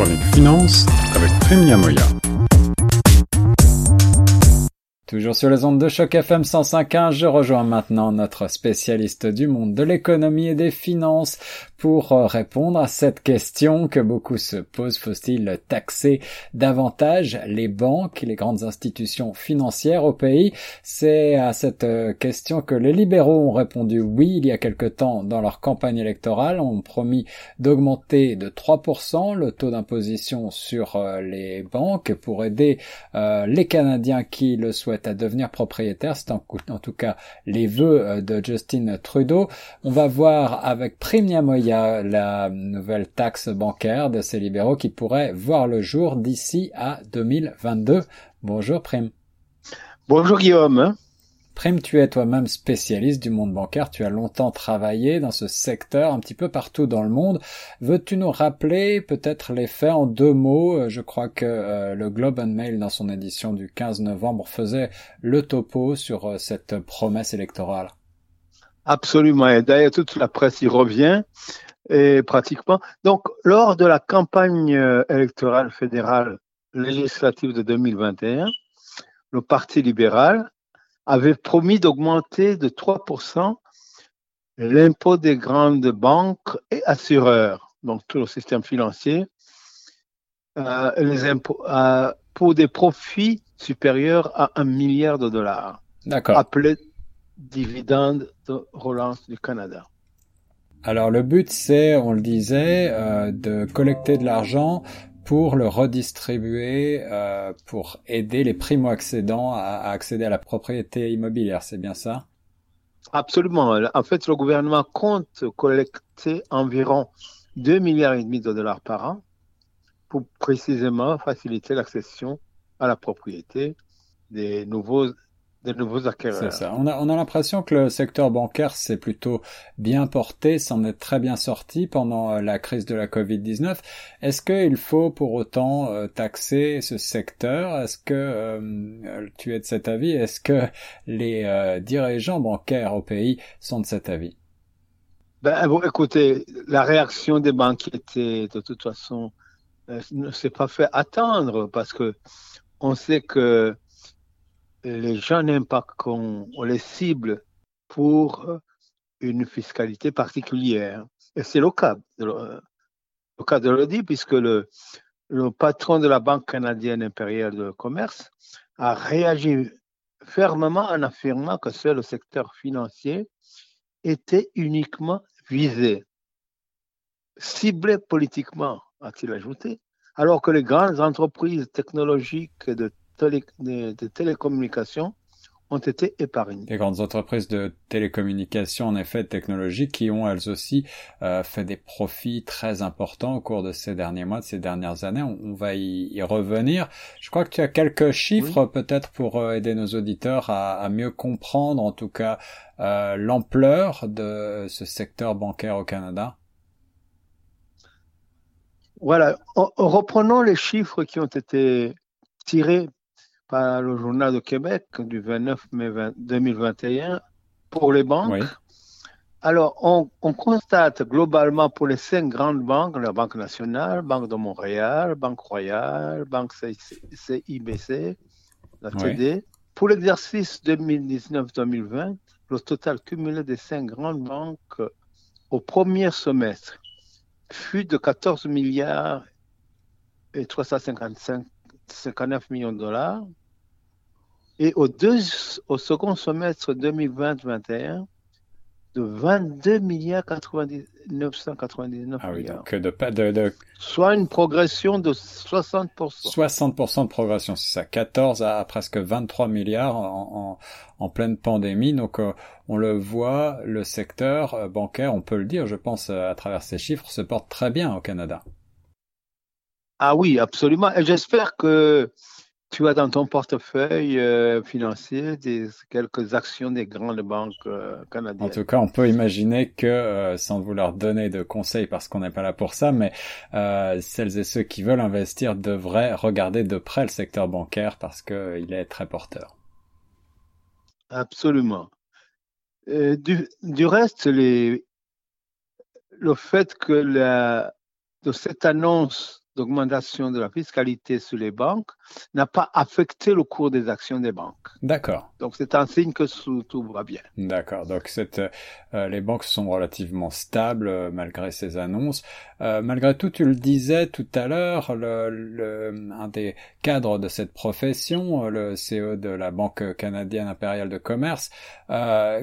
chronique avec Prime Moya. Toujours sur les ondes de choc FM 105.1, je rejoins maintenant notre spécialiste du monde de l'économie et des finances pour euh, répondre à cette question que beaucoup se posent. Faut-il taxer davantage les banques, les grandes institutions financières au pays? C'est à cette euh, question que les libéraux ont répondu oui il y a quelque temps dans leur campagne électorale, ont promis d'augmenter de 3% le taux d'imposition sur euh, les banques pour aider les Canadiens qui le souhaitent à devenir propriétaires. C'est en, tout cas les vœux de Justin Trudeau. On va voir avec Primia Moya y a la nouvelle taxe bancaire de ces libéraux qui pourrait voir le jour d'ici à 2022. Bonjour Prime. Bonjour Guillaume. Prime, tu es toi-même spécialiste du monde bancaire, tu as longtemps travaillé dans ce secteur un petit peu partout dans le monde. Veux-tu nous rappeler peut-être les faits en deux mots? Je crois que euh, le Globe and Mail dans son édition du 15 novembre faisait le topo sur euh, cette promesse électorale. Absolument. Et d'ailleurs, toute la presse y revient. Et pratiquement. Donc, lors de la campagne euh, électorale fédérale législative de 2021, le Parti libéral avait promis d'augmenter de 3% l'impôt des grandes banques et assureurs, donc tout le système financier, euh, les impôts, euh, pour des profits supérieurs à un milliard de dollars. D'accord. Appelé dividendes de relance du Canada. Alors le but c'est, on le disait, euh, de collecter de l'argent pour le redistribuer, euh, pour aider les primo-accédants à, accéder à la propriété immobilière, c'est bien ça? Absolument. En fait, le gouvernement compte collecter environ 2 milliards et demi de dollars par an pour précisément faciliter l'accession à la propriété des nouveaux nouveaux acquéreurs. C'est ça. On a, on a l'impression que le secteur bancaire s'est plutôt bien porté, s'en est très bien sorti pendant euh, la crise de la Covid-19. Est-ce qu'il faut pour autant euh, taxer ce secteur? Est-ce que euh, tu es de cet avis? Est-ce que les dirigeants bancaires au pays sont de cet avis? Ben, bon, écoutez, la réaction des banquiers était de toute façon ne s'est pas fait attendre parce que on sait que les gens n'aiment pas qu'on les cible pour une fiscalité particulière. Et c'est le cas, le, cas de l'audit, puisque le, le patron de la Banque canadienne impériale de commerce a réagi fermement en affirmant que seul le secteur financier était uniquement visé, ciblé politiquement, a-t-il ajouté, alors que les grandes entreprises technologiques de de, télécommunications ont été épargnées. Les grandes entreprises de télécommunications, en effet, technologiques, qui ont elles aussi euh, fait des profits très importants au cours de ces derniers mois, de ces dernières années. On, va y, revenir. Je crois que tu as quelques chiffres peut-être pour euh, aider nos auditeurs à, mieux comprendre, en tout cas, euh, l'ampleur de ce secteur bancaire au Canada. Voilà, reprenons les chiffres qui ont été tirés par le Journal de Québec du 29 mai 2021 pour les banques. Alors, on, constate globalement pour les cinq grandes banques, la Banque nationale, Banque de Montréal, Banque Royale, Banque CIBC, la TD, pour l'exercice 2019-2020, le total cumulé des cinq grandes banques au premier semestre fut de 14 milliards et 355 59 millions de dollars, et au, deux, au second semestre 2020-2021, de 22 milliards 999 ah oui, Donc de, de, de, Soit une progression de 60%. 60% de progression, c'est ça. 14 à, presque 23 milliards en, en, en pleine pandémie. Donc euh, on le voit, le secteur euh, bancaire, on peut le dire, je pense, euh, à travers ces chiffres, se porte très bien au Canada. Ah oui, absolument. Et j'espère que tu as dans ton portefeuille euh, financier des, quelques actions des grandes banques euh, canadiennes. En tout cas, on peut imaginer que, euh, sans vouloir donner de conseils parce qu'on n'est pas là pour ça, mais celles et ceux qui veulent investir devraient regarder de près le secteur bancaire parce qu'il est très porteur. Absolument. Du, du, reste, les, le fait que la, de cette annonce d'augmentation de la fiscalité sur les banques n'a pas affecté le cours des actions des banques. D'accord. Donc c'est un signe que tout va bien. D'accord. Donc cette, euh, les banques sont relativement stables euh, malgré ces annonces. Euh, malgré tout, tu le disais tout à l'heure, le, le, un des cadres de cette profession, le CEO de la Banque canadienne impériale de commerce,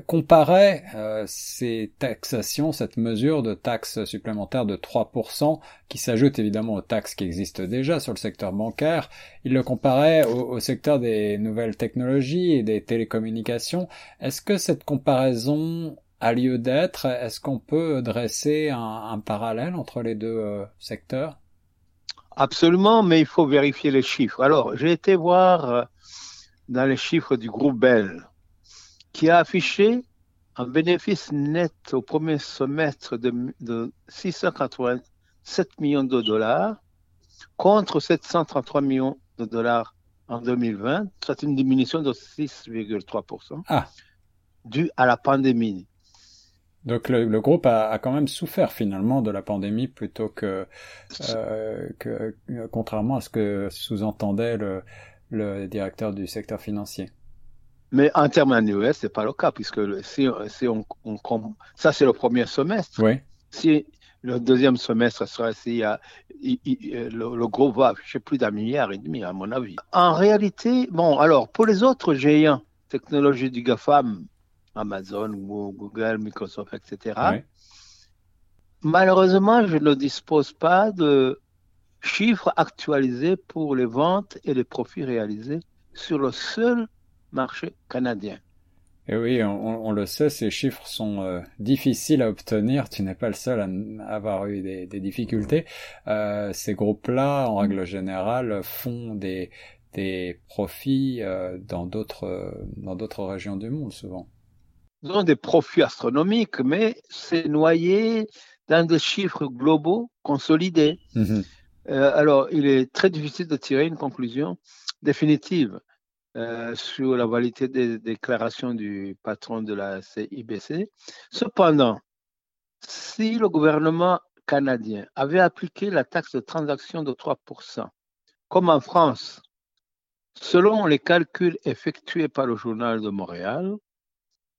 comparait ces taxations, cette mesure de taxes supplémentaires de 3% qui s'ajoute évidemment aux taxes qui existent déjà sur le secteur bancaire. Il le comparait au, secteur des nouvelles technologies et des télécommunications. Est-ce que cette comparaison a lieu d'être? Est-ce qu'on peut dresser un, parallèle entre les deux euh, secteurs? Absolument, mais il faut vérifier les chiffres. Alors, j'ai été voir euh, dans les chiffres du groupe Bell, qui a affiché un bénéfice net au premier semestre de 687 millions de dollars contre 733 millions de dollars en 2020. C'est une diminution de 6,3% ah. due à la pandémie. Donc le, groupe a, quand même souffert finalement de la pandémie plutôt que, euh, que contrairement à ce que sous-entendait le, le directeur du secteur financier. Mais en termes annuels, c'est pas le cas puisque si, si on, ça c'est le premier semestre. Oui. Si le deuxième semestre sera si le, le, groupe va afficher plus d'un milliard et demi à mon avis. En réalité, bon alors pour les autres géants technologies du GAFAM, Amazon, Google, Microsoft, etc. Malheureusement, je ne dispose pas de chiffres actualisés pour les ventes et les profits réalisés sur le seul marché canadien. Et oui, on, le sait, ces chiffres sont euh, difficiles à obtenir. Tu n'es pas le seul à, avoir eu des, difficultés. Euh, ces groupes-là, en règle générale, font des, des profits euh, dans d'autres dans d'autres régions du monde souvent ont des profits astronomiques, mais c'est noyé dans des chiffres globaux consolidés. Mhm. Euh, alors, il est très difficile de tirer une conclusion définitive euh, sur la validité des déclarations du patron de la CIBC. Cependant, si le gouvernement canadien avait appliqué la taxe de transaction de 3%, comme en France, selon les calculs effectués par le journal de Montréal,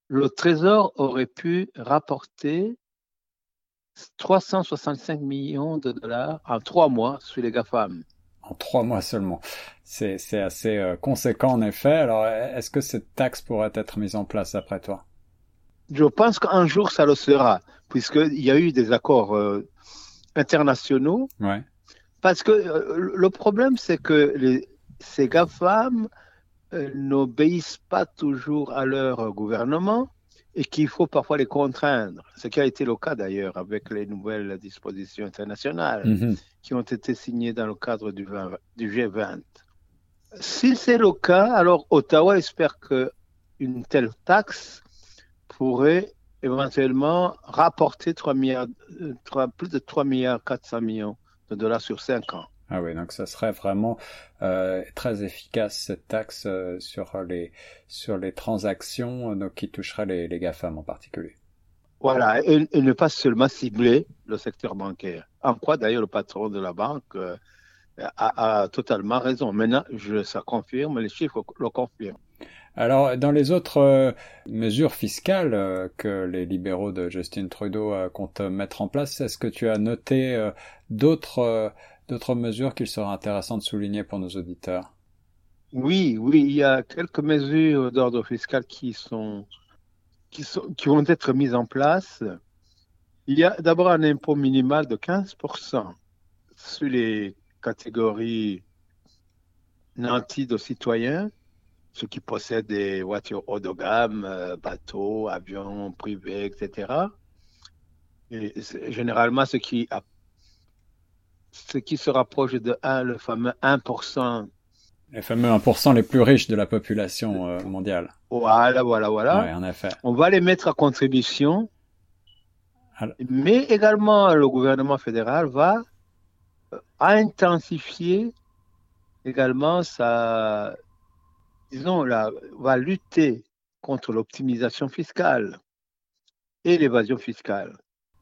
le Trésor aurait pu rapporter 365 millions de dollars en trois mois sur les GAFAM. En trois mois seulement. C'est assez euh, conséquent en effet. Alors, est-ce que cette taxe pourrait être mise en place après toi? Je pense qu'un jour, ça le sera, puisqu'il y a eu des accords euh, internationaux. Ouais. Parce que euh, le problème, c'est que les, ces GAFAM euh, n'obéissent pas toujours à leur gouvernement et qu'il faut parfois les contraindre, ce qui a été le cas d'ailleurs avec les nouvelles dispositions internationales mhm. qui ont été signées dans le cadre du, du G20. Si c'est le cas, alors Ottawa espère qu'une telle taxe pourrait éventuellement rapporter 3 milliards, 3, euh, plus de 3 milliards 400 millions de dollars sur 5 ans. Ah oui, donc ça serait vraiment euh, très efficace cette taxe euh, sur les sur les transactions donc qui toucherait les, les GAFAM en particulier. Voilà, et, ne pas seulement cibler le secteur bancaire. En quoi d'ailleurs le patron de la banque euh, a, a, totalement raison. Maintenant, je, ça confirme, les chiffres le confirment. Alors, dans les autres euh, mesures fiscales euh, que les libéraux de Justin Trudeau comptent mettre en place, est-ce que tu as noté d'autres d'autres mesures qu'il serait intéressant de souligner pour nos auditeurs Oui, oui, il y a quelques mesures d'ordre fiscal qui sont, qui vont être mises en place. Il y a d'abord un impôt minimal de 15% sur les catégories nantis de citoyens, ceux qui possèdent des voitures haut de gamme, euh, bateaux, avions privés, etc. Et généralement, ceux qui ce qui se rapproche de 1, le fameux 1%. Les fameux 1% les plus riches de la population euh, mondiale. Voilà, voilà, voilà. Oui, en effet. On va les mettre à contribution. Mais également, le gouvernement fédéral va euh, intensifier également sa, disons, la, va lutter contre l'optimisation fiscale et l'évasion fiscale.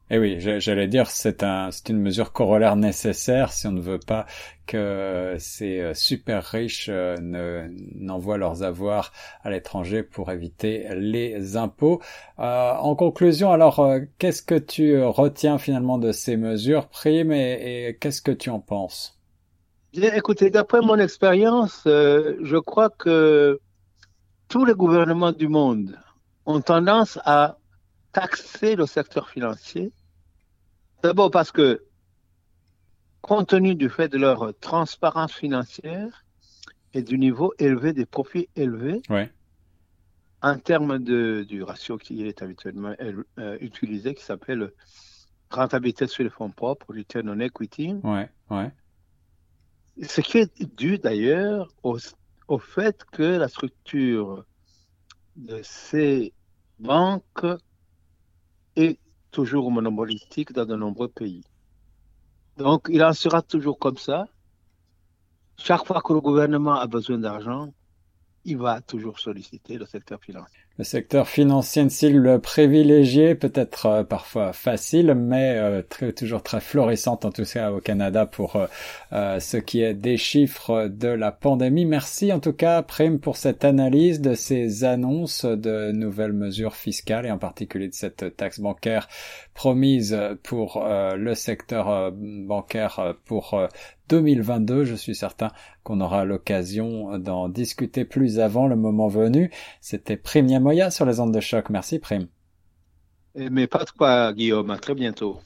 Eh oui, j'allais dire, c'est un, c'est une mesure corollaire nécessaire si on ne veut pas que ces euh, super riches euh, ne, n'envoient leurs avoirs à l'étranger pour éviter les impôts. Euh, en conclusion, alors, qu'est-ce que tu retiens finalement de ces mesures primes et, qu'est-ce que tu en penses? Bien, écoutez, d'après mon expérience, je crois que tous les gouvernements du monde ont tendance à taxer le secteur financier. D'abord parce que, compte tenu du fait de leur transparence financière et du niveau élevé des profits élevés, en termes de, du ratio qui est habituellement euh, utilisé, qui s'appelle rentabilité sur les fonds propres, return on equity. Ouais, ouais. Ce qui est dû d'ailleurs au, au fait que la structure de ces banque est toujours monopolistique dans de nombreux pays. Donc, il en sera toujours comme ça. Chaque fois que le gouvernement a besoin d'argent, il va toujours solliciter le secteur financier. Le secteur financier, une cible privilégiée, peut-être euh, parfois facile, mais euh, toujours très florissante, en tout cas au Canada, pour euh, ce qui est des chiffres de la pandémie. Merci en tout cas, Prime, pour cette analyse de ces annonces de nouvelles mesures fiscales et en particulier de cette taxe bancaire promise pour le secteur bancaire pour 2022. Je suis certain qu'on aura l'occasion d'en discuter plus avant le moment venu. C'était Prime sur les ondes de choc. Merci Prime. Mais pas de quoi, Guillaume. À très bientôt.